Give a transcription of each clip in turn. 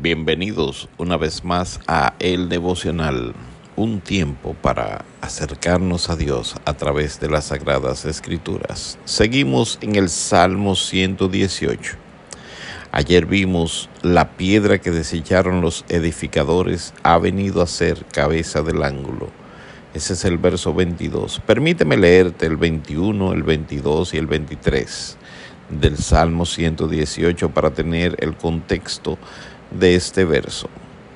Bienvenidos una vez más a El Devocional, un tiempo para acercarnos a Dios a través de las Sagradas Escrituras. Seguimos en el Salmo 118. Ayer vimos la piedra que desecharon los edificadores ha venido a ser cabeza del ángulo. Ese es el verso 22. Permíteme leerte el 21, el 22 y el 23 del Salmo 118 para tener el contexto de este verso.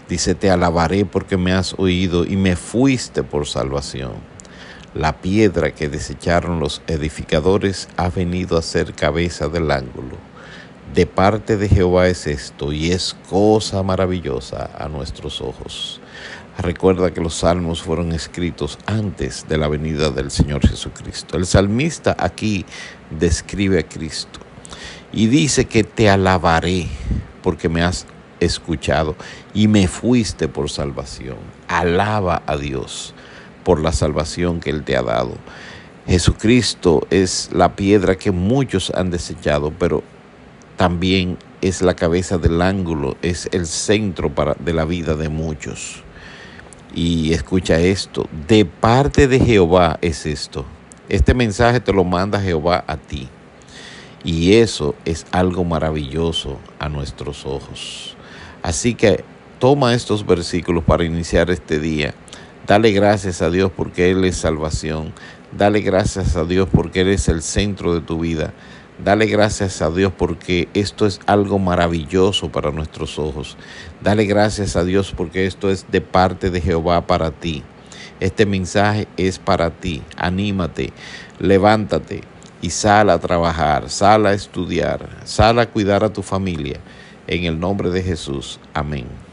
Dice, te alabaré porque me has oído y me fuiste por salvación. La piedra que desecharon los edificadores ha venido a ser cabeza del ángulo. De parte de Jehová es esto y es cosa maravillosa a nuestros ojos. Recuerda que los salmos fueron escritos antes de la venida del Señor Jesucristo. El salmista aquí describe a Cristo y dice que te alabaré porque me has escuchado y me fuiste por salvación. Alaba a Dios por la salvación que Él te ha dado. Jesucristo es la piedra que muchos han desechado, pero también es la cabeza del ángulo, es el centro para, de la vida de muchos. Y escucha esto, de parte de Jehová es esto. Este mensaje te lo manda Jehová a ti. Y eso es algo maravilloso a nuestros ojos. Así que toma estos versículos para iniciar este día. Dale gracias a Dios porque Él es salvación. Dale gracias a Dios porque Él es el centro de tu vida. Dale gracias a Dios porque esto es algo maravilloso para nuestros ojos. Dale gracias a Dios porque esto es de parte de Jehová para ti. Este mensaje es para ti. Anímate, levántate y sal a trabajar, sal a estudiar, sal a cuidar a tu familia. En el nombre de Jesús. Amén.